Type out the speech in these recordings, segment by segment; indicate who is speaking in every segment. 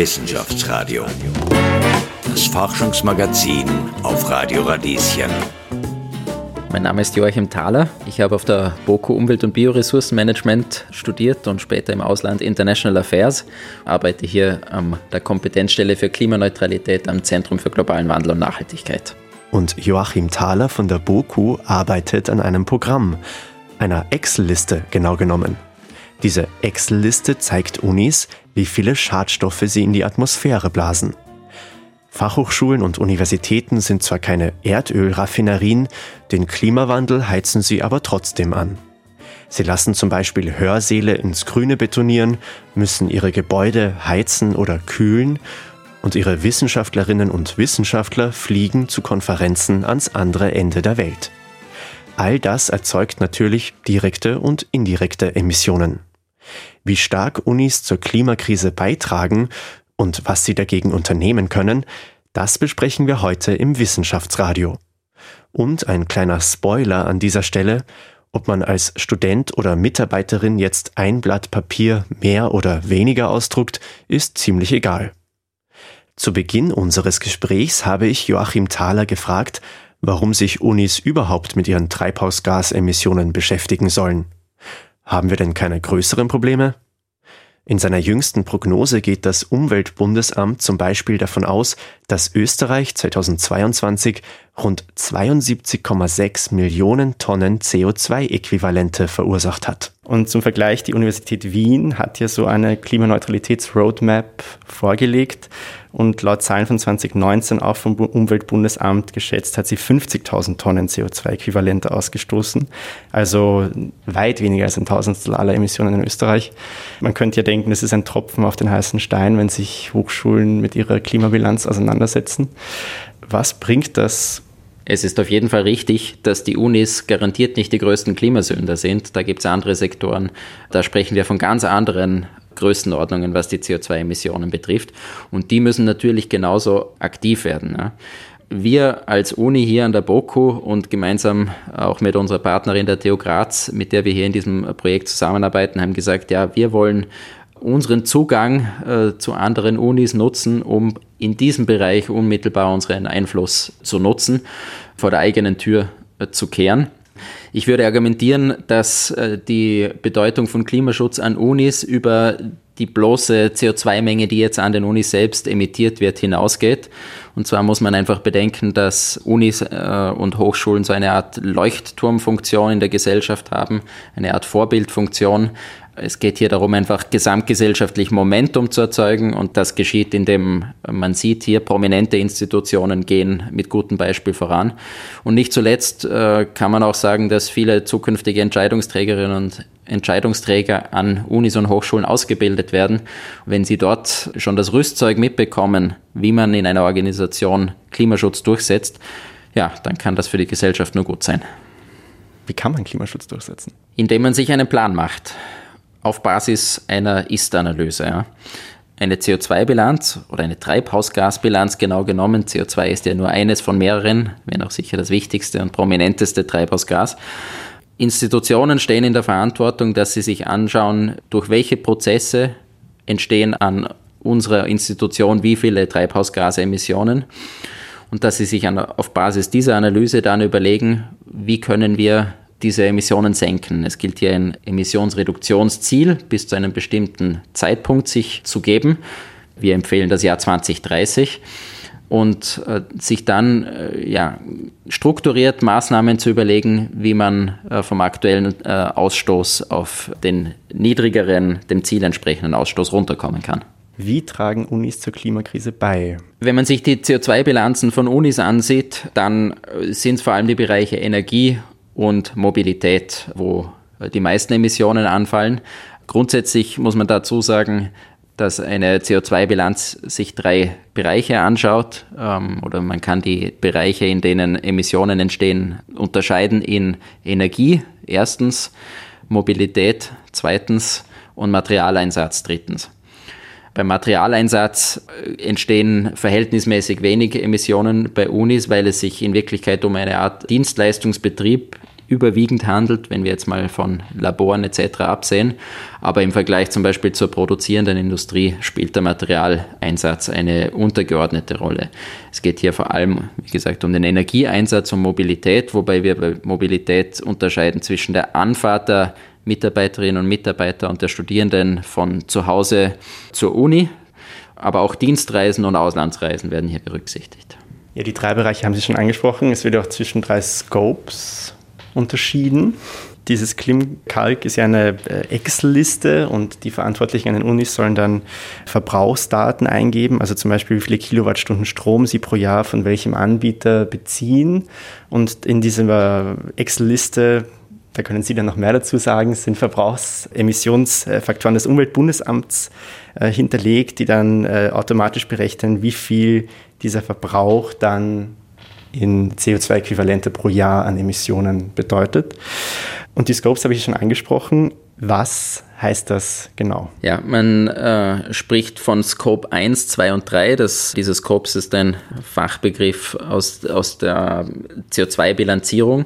Speaker 1: Wissenschaftsradio. Das Forschungsmagazin auf Radio Radieschen.
Speaker 2: Mein Name ist Joachim Thaler. Ich habe auf der BOKU Umwelt- und Bioressourcenmanagement studiert und später im Ausland International Affairs. Arbeite hier an der Kompetenzstelle für Klimaneutralität am Zentrum für globalen Wandel und Nachhaltigkeit.
Speaker 3: Und Joachim Thaler von der BOKU arbeitet an einem Programm, einer Excel-Liste genau genommen. Diese Excel-Liste zeigt Unis, wie viele Schadstoffe sie in die Atmosphäre blasen. Fachhochschulen und Universitäten sind zwar keine Erdölraffinerien, den Klimawandel heizen sie aber trotzdem an. Sie lassen zum Beispiel Hörsäle ins Grüne betonieren, müssen ihre Gebäude heizen oder kühlen und ihre Wissenschaftlerinnen und Wissenschaftler fliegen zu Konferenzen ans andere Ende der Welt. All das erzeugt natürlich direkte und indirekte Emissionen. Wie stark Unis zur Klimakrise beitragen und was sie dagegen unternehmen können, das besprechen wir heute im Wissenschaftsradio. Und ein kleiner Spoiler an dieser Stelle, ob man als Student oder Mitarbeiterin jetzt ein Blatt Papier mehr oder weniger ausdruckt, ist ziemlich egal. Zu Beginn unseres Gesprächs habe ich Joachim Thaler gefragt, warum sich Unis überhaupt mit ihren Treibhausgasemissionen beschäftigen sollen. Haben wir denn keine größeren Probleme? In seiner jüngsten Prognose geht das Umweltbundesamt zum Beispiel davon aus, dass Österreich 2022 rund 72,6 Millionen Tonnen CO2-Äquivalente verursacht hat.
Speaker 4: Und zum Vergleich, die Universität Wien hat ja so eine Klimaneutralitätsroadmap vorgelegt und laut Zahlen von 2019 auch vom Umweltbundesamt geschätzt hat sie 50.000 Tonnen CO2-Äquivalente ausgestoßen. Also weit weniger als ein Tausendstel aller Emissionen in Österreich. Man könnte ja denken, das ist ein Tropfen auf den heißen Stein, wenn sich Hochschulen mit ihrer Klimabilanz auseinandersetzen. Was bringt das
Speaker 2: es ist auf jeden Fall richtig, dass die Unis garantiert nicht die größten Klimasünder sind. Da gibt es andere Sektoren. Da sprechen wir von ganz anderen Größenordnungen, was die CO2-Emissionen betrifft. Und die müssen natürlich genauso aktiv werden. Ja. Wir als Uni hier an der BOKU und gemeinsam auch mit unserer Partnerin der TU Graz, mit der wir hier in diesem Projekt zusammenarbeiten, haben gesagt, ja, wir wollen unseren Zugang äh, zu anderen Unis nutzen, um in diesem Bereich unmittelbar unseren Einfluss zu nutzen, vor der eigenen Tür äh, zu kehren. Ich würde argumentieren, dass äh, die Bedeutung von Klimaschutz an Unis über die bloße CO2-Menge, die jetzt an den Unis selbst emittiert wird, hinausgeht. Und zwar muss man einfach bedenken, dass Unis äh, und Hochschulen so eine Art Leuchtturmfunktion in der Gesellschaft haben, eine Art Vorbildfunktion, es geht hier darum, einfach gesamtgesellschaftlich Momentum zu erzeugen und das geschieht, indem man sieht, hier prominente Institutionen gehen mit gutem Beispiel voran. Und nicht zuletzt äh, kann man auch sagen, dass viele zukünftige Entscheidungsträgerinnen und Entscheidungsträger an Unis und Hochschulen ausgebildet werden. Wenn sie dort schon das Rüstzeug mitbekommen, wie man in einer Organisation Klimaschutz durchsetzt, ja, dann kann das für die Gesellschaft nur gut sein.
Speaker 4: Wie kann man Klimaschutz durchsetzen?
Speaker 2: Indem man sich einen Plan macht auf Basis einer Ist-Analyse. Ja. Eine CO2-Bilanz oder eine Treibhausgasbilanz genau genommen. CO2 ist ja nur eines von mehreren, wenn auch sicher das wichtigste und prominenteste Treibhausgas. Institutionen stehen in der Verantwortung, dass sie sich anschauen, durch welche Prozesse entstehen an unserer Institution wie viele Treibhausgasemissionen und dass sie sich an, auf Basis dieser Analyse dann überlegen, wie können wir diese Emissionen senken. Es gilt hier ein Emissionsreduktionsziel bis zu einem bestimmten Zeitpunkt sich zu geben. Wir empfehlen das Jahr 2030 und äh, sich dann äh, ja, strukturiert Maßnahmen zu überlegen, wie man äh, vom aktuellen äh, Ausstoß auf den niedrigeren, dem Ziel entsprechenden Ausstoß runterkommen kann.
Speaker 4: Wie tragen Unis zur Klimakrise bei?
Speaker 2: Wenn man sich die CO2-Bilanzen von Unis ansieht, dann äh, sind es vor allem die Bereiche Energie und Mobilität, wo die meisten Emissionen anfallen. Grundsätzlich muss man dazu sagen, dass eine CO2-Bilanz sich drei Bereiche anschaut ähm, oder man kann die Bereiche, in denen Emissionen entstehen, unterscheiden in Energie erstens, Mobilität zweitens und Materialeinsatz drittens. Beim Materialeinsatz äh, entstehen verhältnismäßig wenig Emissionen bei Unis, weil es sich in Wirklichkeit um eine Art Dienstleistungsbetrieb überwiegend handelt, wenn wir jetzt mal von Laboren etc. absehen. Aber im Vergleich zum Beispiel zur produzierenden Industrie spielt der Materialeinsatz eine untergeordnete Rolle. Es geht hier vor allem, wie gesagt, um den Energieeinsatz und Mobilität, wobei wir bei Mobilität unterscheiden zwischen der Anfahrt der Mitarbeiterinnen und Mitarbeiter und der Studierenden von zu Hause zur Uni. Aber auch Dienstreisen und Auslandsreisen werden hier berücksichtigt.
Speaker 4: Ja, die drei Bereiche haben Sie schon angesprochen. Es wird auch zwischen drei Scopes unterschieden. Dieses Klimkalk ist ja eine äh, Excel-Liste und die Verantwortlichen an den Unis sollen dann Verbrauchsdaten eingeben, also zum Beispiel wie viele Kilowattstunden Strom sie pro Jahr von welchem Anbieter beziehen. Und in dieser Excel-Liste da können Sie dann noch mehr dazu sagen, sind Verbrauchsemissionsfaktoren des Umweltbundesamts äh, hinterlegt, die dann äh, automatisch berechnen, wie viel dieser Verbrauch dann in CO2-Äquivalente pro Jahr an Emissionen bedeutet. Und die Scopes habe ich schon angesprochen. Was heißt das genau?
Speaker 2: Ja, man äh, spricht von Scope 1, 2 und 3. Das, diese Scopes ist ein Fachbegriff aus, aus der CO2-Bilanzierung.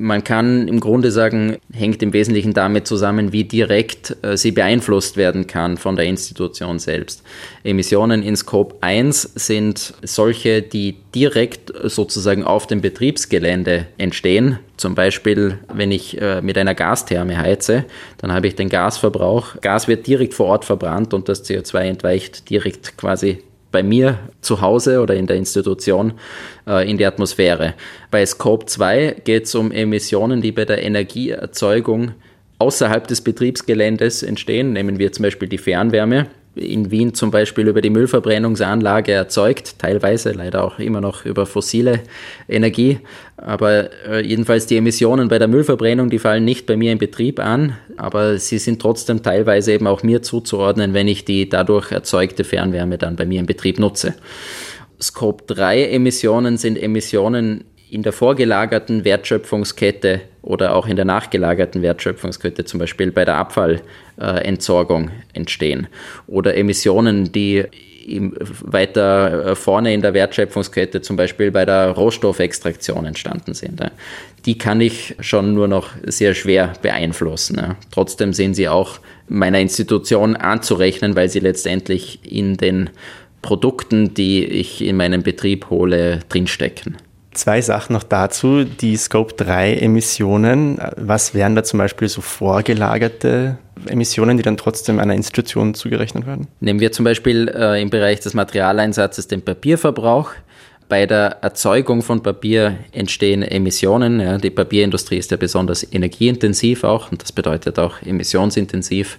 Speaker 2: Man kann im Grunde sagen, hängt im Wesentlichen damit zusammen, wie direkt äh, sie beeinflusst werden kann von der Institution selbst. Emissionen in Scope 1 sind solche, die direkt sozusagen auf dem Betriebsgelände entstehen. Zum Beispiel, wenn ich äh, mit einer Gastherme heize, dann habe ich den Gasverbrauch. Gas wird direkt vor Ort verbrannt und das CO2 entweicht direkt quasi bei mir zu Hause oder in der Institution äh, in die Atmosphäre. Bei Scope 2 geht es um Emissionen, die bei der Energieerzeugung außerhalb des Betriebsgeländes entstehen. Nehmen wir zum Beispiel die Fernwärme in Wien zum Beispiel über die Müllverbrennungsanlage erzeugt, teilweise leider auch immer noch über fossile Energie. Aber äh, jedenfalls die Emissionen bei der Müllverbrennung, die fallen nicht bei mir im Betrieb an, aber sie sind trotzdem teilweise eben auch mir zuzuordnen, wenn ich die dadurch erzeugte Fernwärme dann bei mir im Betrieb nutze. Scope 3 Emissionen sind Emissionen in der vorgelagerten Wertschöpfungskette oder auch in der nachgelagerten Wertschöpfungskette, zum Beispiel bei der Abfallentsorgung entstehen oder Emissionen, die weiter vorne in der Wertschöpfungskette, zum Beispiel bei der Rohstoffextraktion entstanden sind. Die kann ich schon nur noch sehr schwer beeinflussen. Trotzdem sind sie auch meiner Institution anzurechnen, weil sie letztendlich in den Produkten, die ich in meinem Betrieb hole, drinstecken.
Speaker 4: Zwei Sachen noch dazu. Die Scope 3 Emissionen. Was wären da zum Beispiel so vorgelagerte Emissionen, die dann trotzdem einer Institution zugerechnet werden?
Speaker 2: Nehmen wir zum Beispiel äh, im Bereich des Materialeinsatzes den Papierverbrauch. Bei der Erzeugung von Papier entstehen Emissionen. Ja, die Papierindustrie ist ja besonders energieintensiv auch und das bedeutet auch emissionsintensiv.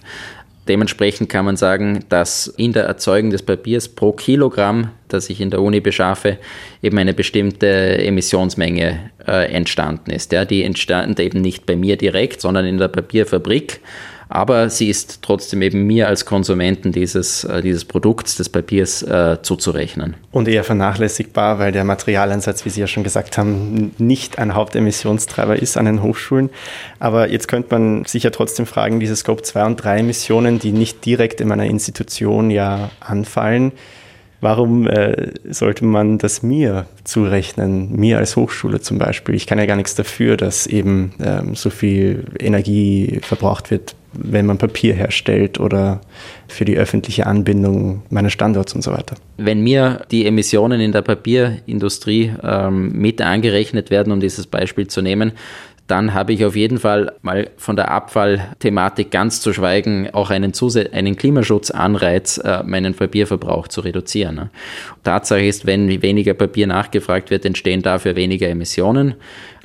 Speaker 2: Dementsprechend kann man sagen, dass in der Erzeugung des Papiers pro Kilogramm, das ich in der Uni beschaffe, eben eine bestimmte Emissionsmenge äh, entstanden ist. Ja, die entstand eben nicht bei mir direkt, sondern in der Papierfabrik aber sie ist trotzdem eben mir als Konsumenten dieses, äh, dieses Produkts, des Papiers äh, zuzurechnen.
Speaker 4: Und eher vernachlässigbar, weil der Materialeinsatz, wie Sie ja schon gesagt haben, nicht ein Hauptemissionstreiber ist an den Hochschulen. Aber jetzt könnte man sich ja trotzdem fragen, diese Scope 2 und 3 Emissionen, die nicht direkt in meiner Institution ja anfallen, Warum äh, sollte man das mir zurechnen, mir als Hochschule zum Beispiel? Ich kann ja gar nichts dafür, dass eben ähm, so viel Energie verbraucht wird wenn man Papier herstellt oder für die öffentliche Anbindung meines Standorts und so weiter.
Speaker 2: Wenn mir die Emissionen in der Papierindustrie ähm, mit angerechnet werden, um dieses Beispiel zu nehmen, dann habe ich auf jeden Fall mal von der Abfallthematik ganz zu schweigen auch einen, Zusä einen Klimaschutzanreiz, äh, meinen Papierverbrauch zu reduzieren. Ne? Tatsache ist, wenn weniger Papier nachgefragt wird, entstehen dafür weniger Emissionen.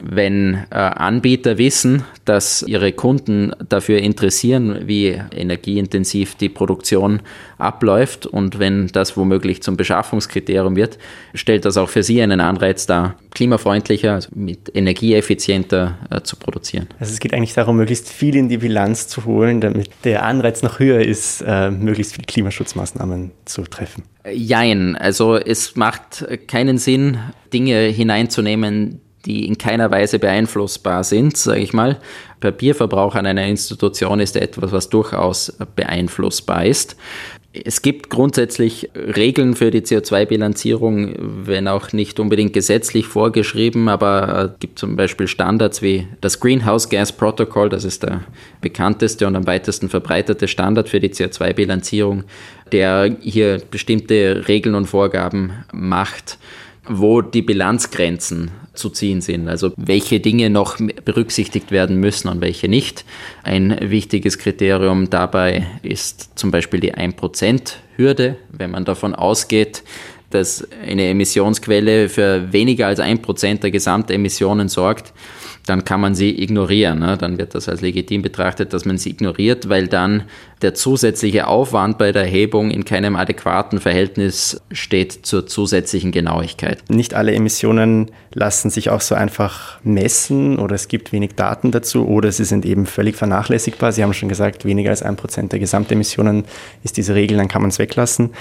Speaker 2: Wenn äh, Anbieter wissen, dass ihre Kunden dafür interessieren, wie energieintensiv die Produktion abläuft und wenn das womöglich zum Beschaffungskriterium wird, stellt das auch für sie einen Anreiz dar, klimafreundlicher, also mit energieeffizienter äh, zu produzieren.
Speaker 4: Also es geht eigentlich darum, möglichst viel in die Bilanz zu holen, damit der Anreiz noch höher ist, äh, möglichst viele Klimaschutzmaßnahmen zu treffen.
Speaker 2: Jein, also es macht keinen Sinn, Dinge hineinzunehmen, die in keiner Weise beeinflussbar sind, sage ich mal. Papierverbrauch an einer Institution ist etwas, was durchaus beeinflussbar ist. Es gibt grundsätzlich Regeln für die CO2-Bilanzierung, wenn auch nicht unbedingt gesetzlich vorgeschrieben, aber es gibt zum Beispiel Standards wie das Greenhouse Gas Protocol, das ist der bekannteste und am weitesten verbreitete Standard für die CO2-Bilanzierung, der hier bestimmte Regeln und Vorgaben macht wo die Bilanzgrenzen zu ziehen sind, also welche Dinge noch berücksichtigt werden müssen und welche nicht. Ein wichtiges Kriterium dabei ist zum Beispiel die 1%-Hürde. Wenn man davon ausgeht, dass eine Emissionsquelle für weniger als 1% der Gesamtemissionen sorgt, dann kann man sie ignorieren. Ne? Dann wird das als legitim betrachtet, dass man sie ignoriert, weil dann der zusätzliche Aufwand bei der Erhebung in keinem adäquaten Verhältnis steht zur zusätzlichen Genauigkeit.
Speaker 4: Nicht alle Emissionen lassen sich auch so einfach messen oder es gibt wenig Daten dazu oder sie sind eben völlig vernachlässigbar. Sie haben schon gesagt, weniger als ein Prozent der Gesamtemissionen ist diese Regel, dann kann man es weglassen.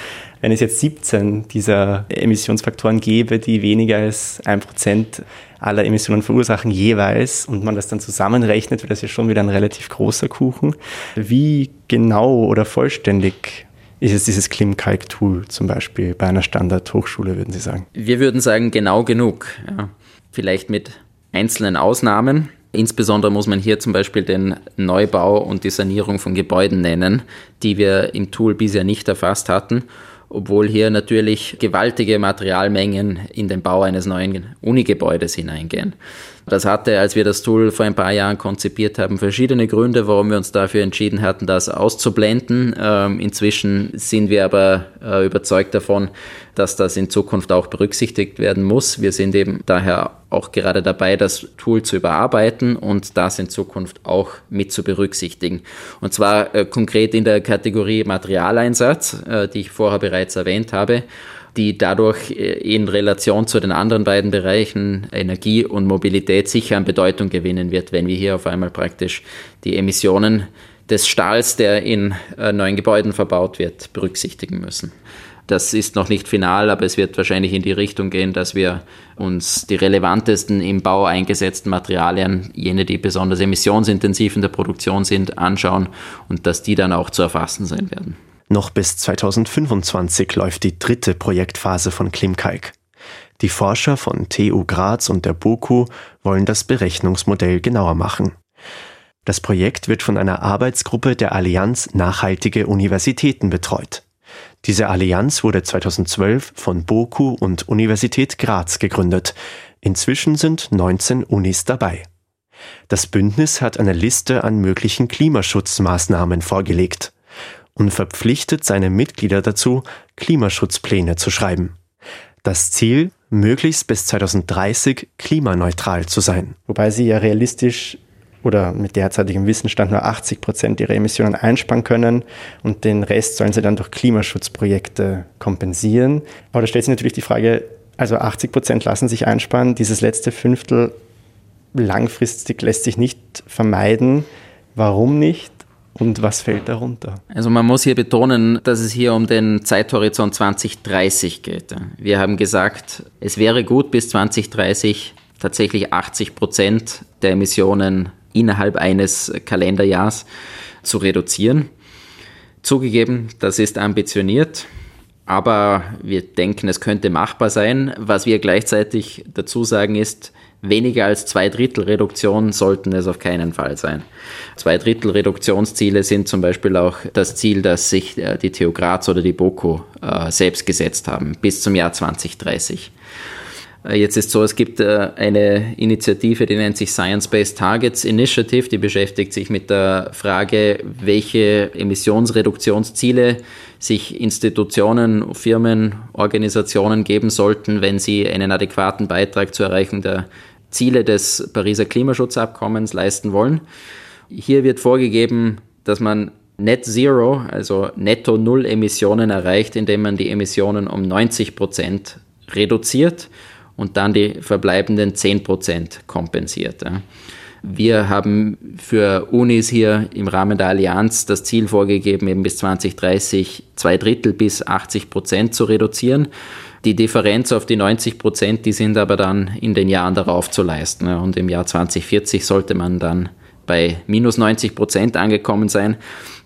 Speaker 4: Wenn es jetzt 17 dieser Emissionsfaktoren gäbe, die weniger als ein Prozent aller Emissionen verursachen jeweils und man das dann zusammenrechnet, wäre das ja schon wieder ein relativ großer Kuchen. Wie genau oder vollständig ist es dieses Klimkalk-Tool zum Beispiel bei einer Standardhochschule, würden Sie sagen?
Speaker 2: Wir würden sagen, genau genug. Ja. Vielleicht mit einzelnen Ausnahmen. Insbesondere muss man hier zum Beispiel den Neubau und die Sanierung von Gebäuden nennen, die wir im Tool bisher nicht erfasst hatten obwohl hier natürlich gewaltige Materialmengen in den Bau eines neuen Unigebäudes hineingehen. Das hatte, als wir das Tool vor ein paar Jahren konzipiert haben, verschiedene Gründe, warum wir uns dafür entschieden hatten, das auszublenden. Ähm, inzwischen sind wir aber äh, überzeugt davon, dass das in Zukunft auch berücksichtigt werden muss. Wir sind eben daher auch gerade dabei, das Tool zu überarbeiten und das in Zukunft auch mit zu berücksichtigen. Und zwar äh, konkret in der Kategorie Materialeinsatz, äh, die ich vorher bereits erwähnt habe die dadurch äh, in Relation zu den anderen beiden Bereichen Energie und Mobilität sicher an Bedeutung gewinnen wird, wenn wir hier auf einmal praktisch die Emissionen des Stahls, der in äh, neuen Gebäuden verbaut wird, berücksichtigen müssen. Das ist noch nicht final, aber es wird wahrscheinlich in die Richtung gehen, dass wir uns die relevantesten im Bau eingesetzten Materialien, jene, die besonders emissionsintensiv in der Produktion sind, anschauen und dass die dann auch zu erfassen sein werden.
Speaker 3: Noch bis 2025 läuft die dritte Projektphase von Klimkalk. Die Forscher von TU Graz und der BOKU wollen das Berechnungsmodell genauer machen. Das Projekt wird von einer Arbeitsgruppe der Allianz Nachhaltige Universitäten betreut. Diese Allianz wurde 2012 von BOKU und Universität Graz gegründet. Inzwischen sind 19 Unis dabei. Das Bündnis hat eine Liste an möglichen Klimaschutzmaßnahmen vorgelegt und verpflichtet seine Mitglieder dazu, Klimaschutzpläne zu schreiben. Das Ziel, möglichst bis 2030 klimaneutral zu sein.
Speaker 4: Wobei sie ja realistisch oder mit derzeitigem Wissensstand nur 80 Prozent ihrer Emissionen einsparen können und den Rest sollen sie dann durch Klimaschutzprojekte kompensieren. Aber da stellt sich natürlich die Frage, also 80 Prozent lassen sich einsparen, dieses letzte Fünftel langfristig lässt sich nicht vermeiden. Warum nicht? Und was fällt darunter?
Speaker 2: Also man muss hier betonen, dass es hier um den Zeithorizont 2030 geht. Wir haben gesagt, es wäre gut, bis 2030 tatsächlich 80 Prozent der Emissionen innerhalb eines Kalenderjahrs zu reduzieren. Zugegeben, das ist ambitioniert, aber wir denken, es könnte machbar sein. Was wir gleichzeitig dazu sagen ist, Weniger als zwei Drittel Reduktion sollten es auf keinen Fall sein. Zwei Drittel Reduktionsziele sind zum Beispiel auch das Ziel, das sich äh, die TU Graz oder die BOKU äh, selbst gesetzt haben, bis zum Jahr 2030. Äh, jetzt ist so, es gibt eine Initiative, die nennt sich Science-Based Targets Initiative, die beschäftigt sich mit der Frage, welche Emissionsreduktionsziele sich Institutionen, Firmen, Organisationen geben sollten, wenn sie einen adäquaten Beitrag zur Erreichung der Ziele des Pariser Klimaschutzabkommens leisten wollen. Hier wird vorgegeben, dass man Net Zero, also netto Null Emissionen erreicht, indem man die Emissionen um 90 Prozent reduziert und dann die verbleibenden 10 Prozent kompensiert. Wir haben für Unis hier im Rahmen der Allianz das Ziel vorgegeben, eben bis 2030 zwei Drittel bis 80 Prozent zu reduzieren. Die Differenz auf die 90 Prozent, die sind aber dann in den Jahren darauf zu leisten. Und im Jahr 2040 sollte man dann bei minus 90 Prozent angekommen sein.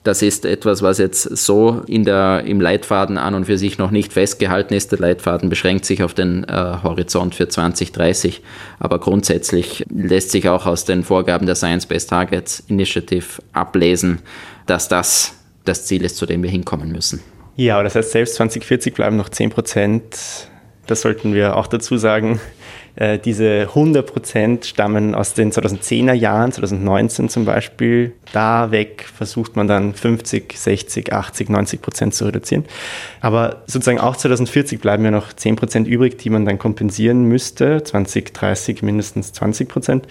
Speaker 2: Das ist etwas, was jetzt so in der, im Leitfaden an und für sich noch nicht festgehalten ist. Der Leitfaden beschränkt sich auf den äh, Horizont für 2030, aber grundsätzlich lässt sich auch aus den Vorgaben der Science-Based Targets Initiative ablesen, dass das das Ziel ist, zu dem wir hinkommen müssen.
Speaker 4: Ja, das heißt, selbst 2040 bleiben noch 10 Prozent. Das sollten wir auch dazu sagen. Äh, diese 100 Prozent stammen aus den 2010er Jahren, 2019 zum Beispiel. Da weg versucht man dann 50, 60, 80, 90 Prozent zu reduzieren. Aber sozusagen auch 2040 bleiben ja noch 10 Prozent übrig, die man dann kompensieren müsste. 2030 mindestens 20 Prozent.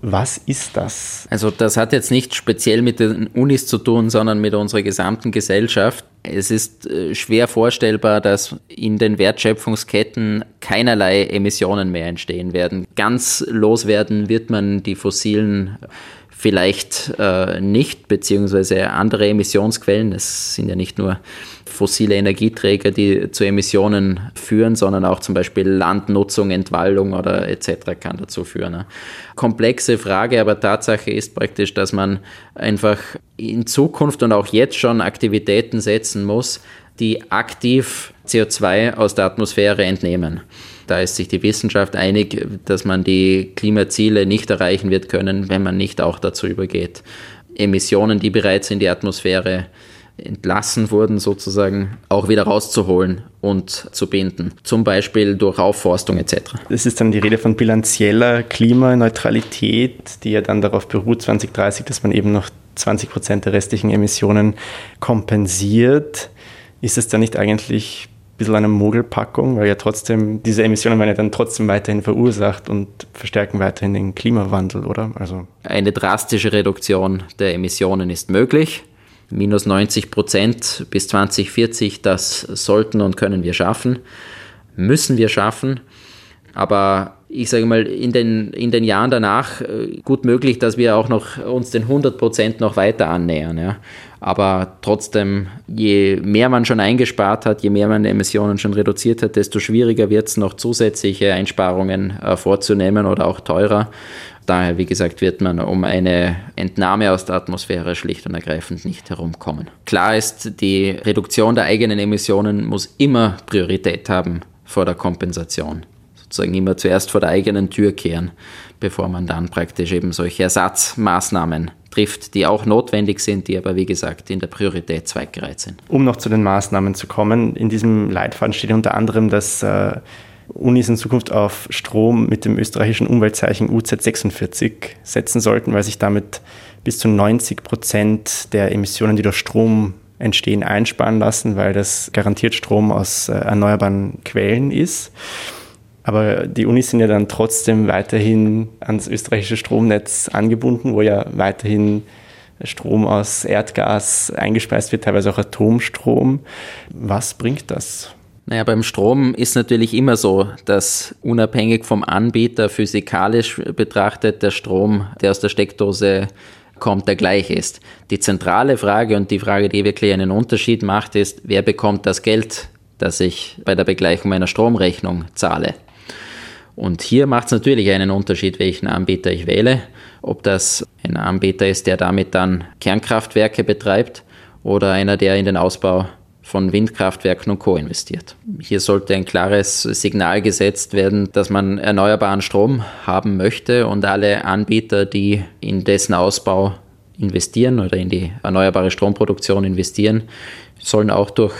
Speaker 4: Was ist das?
Speaker 2: Also das hat jetzt nicht speziell mit den Unis zu tun, sondern mit unserer gesamten Gesellschaft. Es ist äh, schwer vorstellbar, dass in den Wertschöpfungsketten keinerlei Emissionen mehr entstehen werden. Ganz loswerden wird man die fossilen vielleicht äh, nicht, beziehungsweise andere Emissionsquellen. Es sind ja nicht nur fossile Energieträger, die zu Emissionen führen, sondern auch zum Beispiel Landnutzung, Entwaldung oder etc. kann dazu führen. Komplexe Frage, aber Tatsache ist praktisch, dass man einfach in Zukunft und auch jetzt schon Aktivitäten setzen muss, die aktiv CO2 aus der Atmosphäre entnehmen. Da ist sich die Wissenschaft einig, dass man die Klimaziele nicht erreichen wird können, wenn man nicht auch dazu übergeht, Emissionen, die bereits in die Atmosphäre entlassen wurden, sozusagen auch wieder rauszuholen und zu binden. Zum Beispiel durch Aufforstung etc.
Speaker 4: Das ist dann die Rede von bilanzieller Klimaneutralität, die ja dann darauf beruht, 2030, dass man eben noch 20 Prozent der restlichen Emissionen kompensiert. Ist es dann nicht eigentlich bisschen eine Mogelpackung, weil ja trotzdem, diese Emissionen werden ja dann trotzdem weiterhin verursacht und verstärken weiterhin den Klimawandel, oder?
Speaker 2: Also Eine drastische Reduktion der Emissionen ist möglich. Minus 90 Prozent bis 2040, das sollten und können wir schaffen, müssen wir schaffen. Aber ich sage mal, in den, in den Jahren danach äh, gut möglich, dass wir auch noch uns den 100 Prozent noch weiter annähern. Ja. Aber trotzdem, je mehr man schon eingespart hat, je mehr man Emissionen schon reduziert hat, desto schwieriger wird es noch zusätzliche Einsparungen äh, vorzunehmen oder auch teurer. Daher, wie gesagt, wird man um eine Entnahme aus der Atmosphäre schlicht und ergreifend nicht herumkommen. Klar ist, die Reduktion der eigenen Emissionen muss immer Priorität haben vor der Kompensation sozusagen immer zuerst vor der eigenen Tür kehren, bevor man dann praktisch eben solche Ersatzmaßnahmen trifft, die auch notwendig sind, die aber wie gesagt in der Priorität zweckgereiht sind.
Speaker 4: Um noch zu den Maßnahmen zu kommen, in diesem Leitfaden steht unter anderem, dass äh, Unis in Zukunft auf Strom mit dem österreichischen Umweltzeichen UZ46 setzen sollten, weil sich damit bis zu 90 Prozent der Emissionen, die durch Strom entstehen, einsparen lassen, weil das garantiert Strom aus äh, erneuerbaren Quellen ist. Aber die Unis sind ja dann trotzdem weiterhin ans österreichische Stromnetz angebunden, wo ja weiterhin Strom aus Erdgas eingespeist wird, teilweise auch Atomstrom. Was bringt das?
Speaker 2: Naja, beim Strom ist natürlich immer so, dass unabhängig vom Anbieter physikalisch betrachtet der Strom, der aus der Steckdose kommt, der gleich ist. Die zentrale Frage und die Frage, die wirklich einen Unterschied macht, ist, wer bekommt das Geld, das ich bei der Begleichung meiner Stromrechnung zahle? Und hier macht es natürlich einen Unterschied, welchen Anbieter ich wähle. Ob das ein Anbieter ist, der damit dann Kernkraftwerke betreibt oder einer, der in den Ausbau von Windkraftwerken und Co. investiert. Hier sollte ein klares Signal gesetzt werden, dass man erneuerbaren Strom haben möchte und alle Anbieter, die in dessen Ausbau investieren oder in die erneuerbare Stromproduktion investieren, sollen auch durch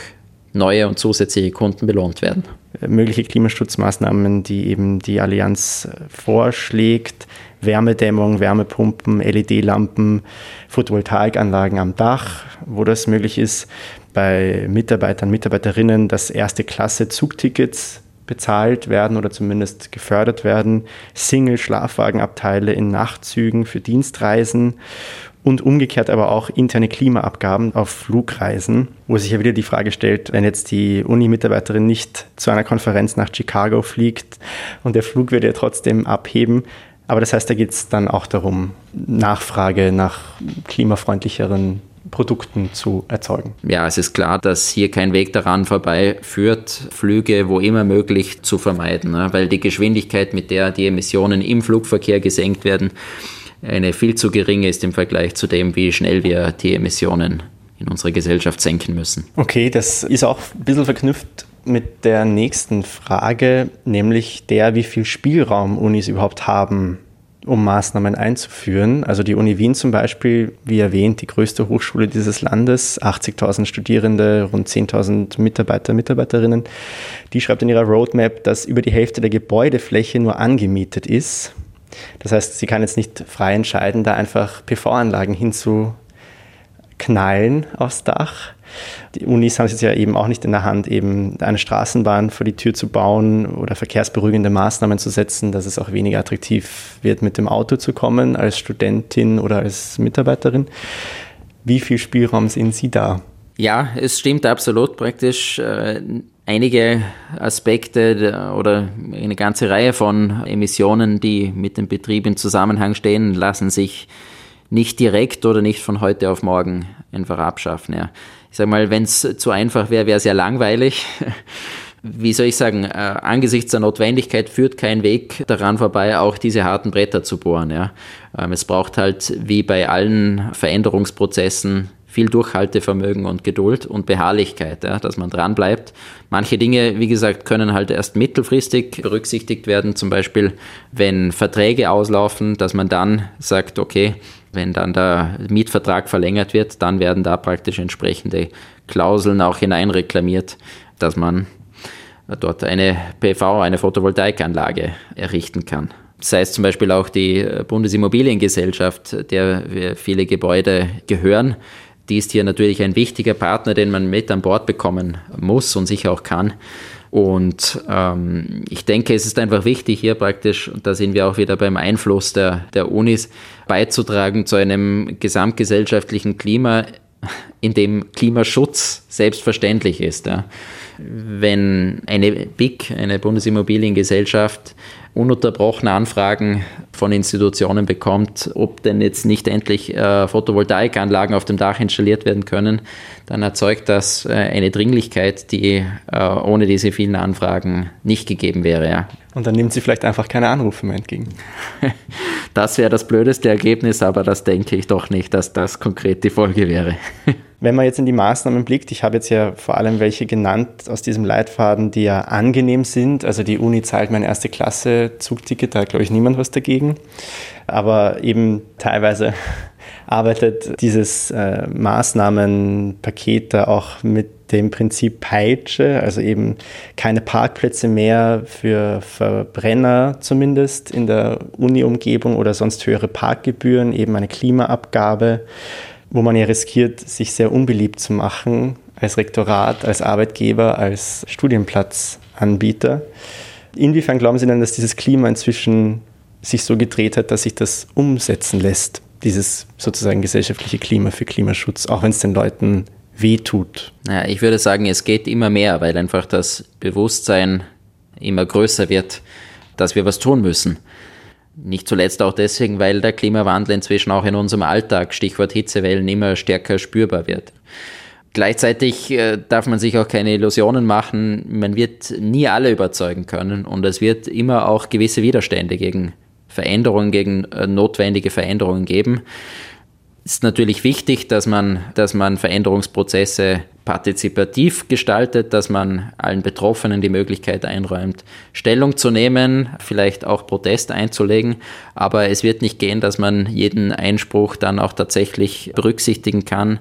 Speaker 2: neue und zusätzliche Kunden belohnt werden.
Speaker 4: Mögliche Klimaschutzmaßnahmen, die eben die Allianz vorschlägt, Wärmedämmung, Wärmepumpen, LED-Lampen, Photovoltaikanlagen am Dach, wo das möglich ist, bei Mitarbeitern, Mitarbeiterinnen, dass erste Klasse Zugtickets bezahlt werden oder zumindest gefördert werden, Single-Schlafwagenabteile in Nachtzügen für Dienstreisen und umgekehrt aber auch interne Klimaabgaben auf Flugreisen, wo sich ja wieder die Frage stellt, wenn jetzt die Uni-Mitarbeiterin nicht zu einer Konferenz nach Chicago fliegt und der Flug würde ja trotzdem abheben. Aber das heißt, da geht es dann auch darum, Nachfrage nach klimafreundlicheren Produkten zu erzeugen.
Speaker 2: Ja, es ist klar, dass hier kein Weg daran vorbeiführt, Flüge wo immer möglich zu vermeiden, ne? weil die Geschwindigkeit, mit der die Emissionen im Flugverkehr gesenkt werden, eine viel zu geringe ist im Vergleich zu dem, wie schnell wir die Emissionen in unserer Gesellschaft senken müssen.
Speaker 4: Okay, das ist auch ein bisschen verknüpft mit der nächsten Frage, nämlich der, wie viel Spielraum Unis überhaupt haben, um Maßnahmen einzuführen. Also die Uni Wien zum Beispiel, wie erwähnt, die größte Hochschule dieses Landes, 80.000 Studierende, rund 10.000 Mitarbeiter, Mitarbeiterinnen, die schreibt in ihrer Roadmap, dass über die Hälfte der Gebäudefläche nur angemietet ist. Das heißt, sie kann jetzt nicht frei entscheiden, da einfach PV-Anlagen hinzuknallen aufs Dach. Die Unis haben es jetzt ja eben auch nicht in der Hand, eben eine Straßenbahn vor die Tür zu bauen oder verkehrsberuhigende Maßnahmen zu setzen, dass es auch weniger attraktiv wird, mit dem Auto zu kommen als Studentin oder als Mitarbeiterin. Wie viel Spielraum sehen Sie da?
Speaker 2: Ja, es stimmt absolut praktisch. Äh, einige Aspekte oder eine ganze Reihe von Emissionen, die mit dem Betrieb in Zusammenhang stehen, lassen sich nicht direkt oder nicht von heute auf morgen einfach abschaffen. Ja. Ich sage mal, wenn es zu einfach wäre, wäre es ja langweilig. Wie soll ich sagen, äh, angesichts der Notwendigkeit führt kein Weg daran vorbei, auch diese harten Bretter zu bohren. Ja. Ähm, es braucht halt wie bei allen Veränderungsprozessen viel Durchhaltevermögen und Geduld und Beharrlichkeit, ja, dass man dran bleibt. Manche Dinge, wie gesagt, können halt erst mittelfristig berücksichtigt werden, zum Beispiel wenn Verträge auslaufen, dass man dann sagt, okay, wenn dann der Mietvertrag verlängert wird, dann werden da praktisch entsprechende Klauseln auch hineinreklamiert, dass man dort eine PV, eine Photovoltaikanlage errichten kann. Sei es zum Beispiel auch die Bundesimmobiliengesellschaft, der viele Gebäude gehören. Die ist hier natürlich ein wichtiger Partner, den man mit an Bord bekommen muss und sicher auch kann. Und ähm, ich denke, es ist einfach wichtig, hier praktisch, und da sind wir auch wieder beim Einfluss der, der Unis, beizutragen zu einem gesamtgesellschaftlichen Klima, in dem Klimaschutz selbstverständlich ist. Ja. Wenn eine BIC, eine Bundesimmobiliengesellschaft, ununterbrochene Anfragen von Institutionen bekommt, ob denn jetzt nicht endlich äh, Photovoltaikanlagen auf dem Dach installiert werden können, dann erzeugt das äh, eine Dringlichkeit, die äh, ohne diese vielen Anfragen nicht gegeben wäre. Ja.
Speaker 4: Und dann nimmt sie vielleicht einfach keine Anrufe mehr entgegen.
Speaker 2: Das wäre das blödeste Ergebnis, aber das denke ich doch nicht, dass das konkret die Folge wäre.
Speaker 4: Wenn man jetzt in die Maßnahmen blickt, ich habe jetzt ja vor allem welche genannt aus diesem Leitfaden, die ja angenehm sind. Also die Uni zahlt mein erste Klasse Zugticket, da hat glaube ich niemand was dagegen. Aber eben teilweise arbeitet dieses äh, Maßnahmenpaket da auch mit dem Prinzip Peitsche, also eben keine Parkplätze mehr für Verbrenner zumindest in der Uni-Umgebung oder sonst höhere Parkgebühren, eben eine Klimaabgabe wo man ja riskiert, sich sehr unbeliebt zu machen als Rektorat, als Arbeitgeber, als Studienplatzanbieter. Inwiefern glauben Sie denn, dass dieses Klima inzwischen sich so gedreht hat, dass sich das umsetzen lässt, dieses sozusagen gesellschaftliche Klima für Klimaschutz, auch wenn es den Leuten wehtut?
Speaker 2: Ja, ich würde sagen, es geht immer mehr, weil einfach das Bewusstsein immer größer wird, dass wir was tun müssen. Nicht zuletzt auch deswegen, weil der Klimawandel inzwischen auch in unserem Alltag, Stichwort Hitzewellen, immer stärker spürbar wird. Gleichzeitig äh, darf man sich auch keine Illusionen machen, man wird nie alle überzeugen können und es wird immer auch gewisse Widerstände gegen Veränderungen, gegen äh, notwendige Veränderungen geben. Es ist natürlich wichtig, dass man, dass man Veränderungsprozesse partizipativ gestaltet, dass man allen Betroffenen die Möglichkeit einräumt, Stellung zu nehmen, vielleicht auch Protest einzulegen. Aber es wird nicht gehen, dass man jeden Einspruch dann auch tatsächlich berücksichtigen kann.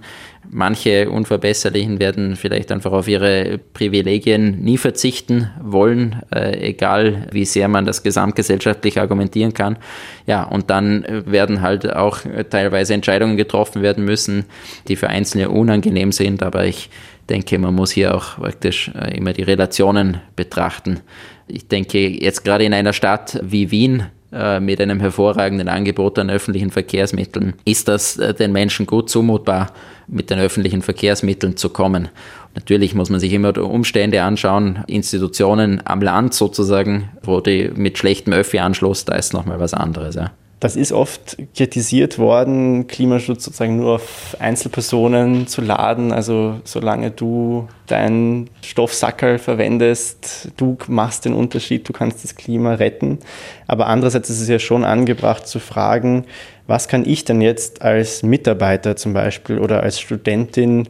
Speaker 2: Manche Unverbesserlichen werden vielleicht einfach auf ihre Privilegien nie verzichten wollen, äh, egal wie sehr man das gesamtgesellschaftlich argumentieren kann. Ja, und dann werden halt auch teilweise Entscheidungen getroffen werden müssen, die für Einzelne unangenehm sind. Aber ich denke, man muss hier auch praktisch äh, immer die Relationen betrachten. Ich denke, jetzt gerade in einer Stadt wie Wien, äh, mit einem hervorragenden Angebot an öffentlichen Verkehrsmitteln, ist das äh, den Menschen gut zumutbar, mit den öffentlichen Verkehrsmitteln zu kommen. Natürlich muss man sich immer Umstände anschauen, Institutionen am Land sozusagen, wo die mit schlechtem Öffi-Anschluss, da ist nochmal was anderes. Ja.
Speaker 4: Das ist oft kritisiert worden, Klimaschutz sozusagen nur auf Einzelpersonen zu laden. Also solange du deinen Stoffsackerl verwendest, du machst den Unterschied, du kannst das Klima retten. Aber andererseits ist es ja schon angebracht zu fragen, was kann ich denn jetzt als Mitarbeiter zum Beispiel oder als Studentin,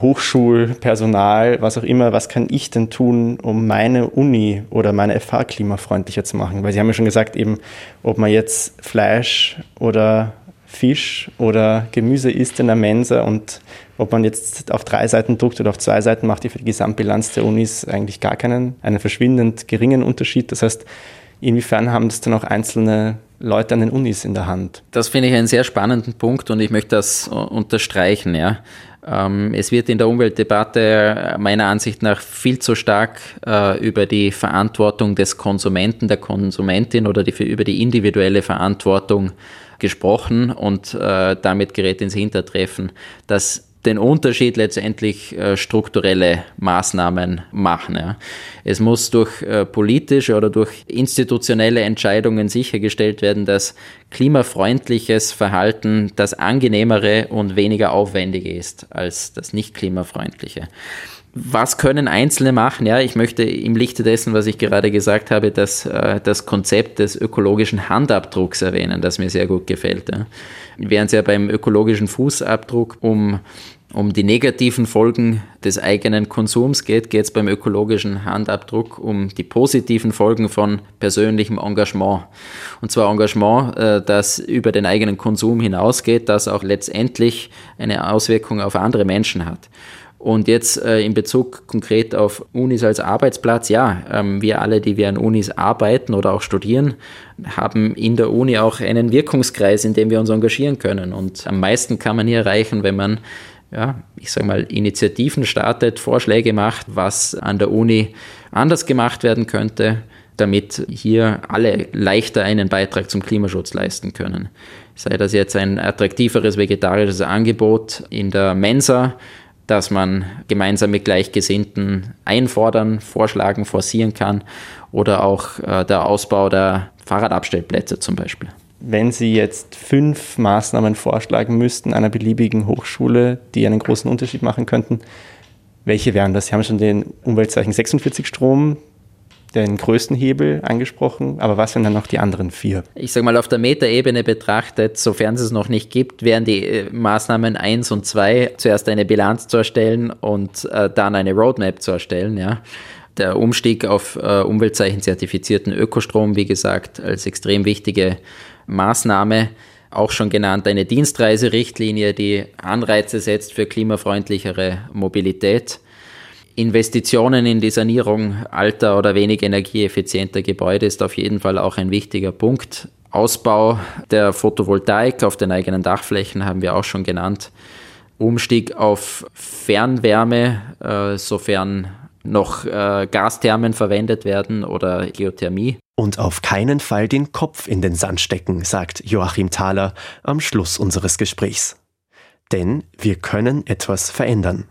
Speaker 4: Hochschulpersonal, was auch immer, was kann ich denn tun, um meine Uni oder meine FH klimafreundlicher zu machen? Weil Sie haben ja schon gesagt, eben, ob man jetzt Fleisch oder Fisch oder Gemüse isst in der Mensa und ob man jetzt auf drei Seiten druckt oder auf zwei Seiten, macht die für die Gesamtbilanz der Unis eigentlich gar keinen, einen verschwindend geringen Unterschied. Das heißt, inwiefern haben das dann auch einzelne Leute an den Unis in der Hand?
Speaker 2: Das finde ich einen sehr spannenden Punkt und ich möchte das unterstreichen. Ja. Ähm, es wird in der Umweltdebatte meiner Ansicht nach viel zu stark äh, über die Verantwortung des Konsumenten, der Konsumentin oder die, über die individuelle Verantwortung gesprochen und äh, damit gerät ins Hintertreffen, dass den Unterschied letztendlich äh, strukturelle Maßnahmen machen. Ja. Es muss durch äh, politische oder durch institutionelle Entscheidungen sichergestellt werden, dass klimafreundliches Verhalten das angenehmere und weniger aufwendige ist als das nicht klimafreundliche was können Einzelne machen? Ja, ich möchte im Lichte dessen, was ich gerade gesagt habe, das, äh, das Konzept des ökologischen Handabdrucks erwähnen, das mir sehr gut gefällt. Ja. Während es ja beim ökologischen Fußabdruck um, um die negativen Folgen des eigenen Konsums geht, geht es beim ökologischen Handabdruck um die positiven Folgen von persönlichem Engagement. Und zwar Engagement, äh, das über den eigenen Konsum hinausgeht, das auch letztendlich eine Auswirkung auf andere Menschen hat. Und jetzt äh, in Bezug konkret auf Unis als Arbeitsplatz, ja, ähm, wir alle, die wir an Unis arbeiten oder auch studieren, haben in der Uni auch einen Wirkungskreis, in dem wir uns engagieren können. Und am meisten kann man hier erreichen, wenn man, ja, ich sage mal, Initiativen startet, Vorschläge macht, was an der Uni anders gemacht werden könnte, damit hier alle leichter einen Beitrag zum Klimaschutz leisten können. Sei das jetzt ein attraktiveres vegetarisches Angebot in der Mensa, dass man gemeinsam mit Gleichgesinnten einfordern, vorschlagen, forcieren kann oder auch äh, der Ausbau der Fahrradabstellplätze zum Beispiel.
Speaker 4: Wenn Sie jetzt fünf Maßnahmen vorschlagen müssten einer beliebigen Hochschule, die einen großen Unterschied machen könnten, welche wären das? Sie haben schon den Umweltzeichen 46 Strom, den größten Hebel angesprochen, aber was sind dann noch die anderen vier?
Speaker 2: Ich sage mal, auf der Metaebene betrachtet, sofern es es noch nicht gibt, wären die äh, Maßnahmen 1 und 2 zuerst eine Bilanz zu erstellen und äh, dann eine Roadmap zu erstellen. Ja. Der Umstieg auf äh, Umweltzeichen-zertifizierten Ökostrom, wie gesagt, als extrem wichtige Maßnahme auch schon genannt, eine Dienstreiserichtlinie, die Anreize setzt für klimafreundlichere Mobilität. Investitionen in die Sanierung alter oder wenig energieeffizienter Gebäude ist auf jeden Fall auch ein wichtiger Punkt. Ausbau der Photovoltaik auf den eigenen Dachflächen haben wir auch schon genannt. Umstieg auf Fernwärme, äh, sofern noch äh, Gasthermen verwendet werden oder Geothermie.
Speaker 3: Und auf keinen Fall den Kopf in den Sand stecken, sagt Joachim Thaler am Schluss unseres Gesprächs. Denn wir können etwas verändern.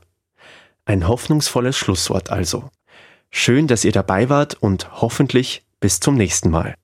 Speaker 3: Ein hoffnungsvolles Schlusswort also. Schön, dass ihr dabei wart und hoffentlich bis zum nächsten Mal.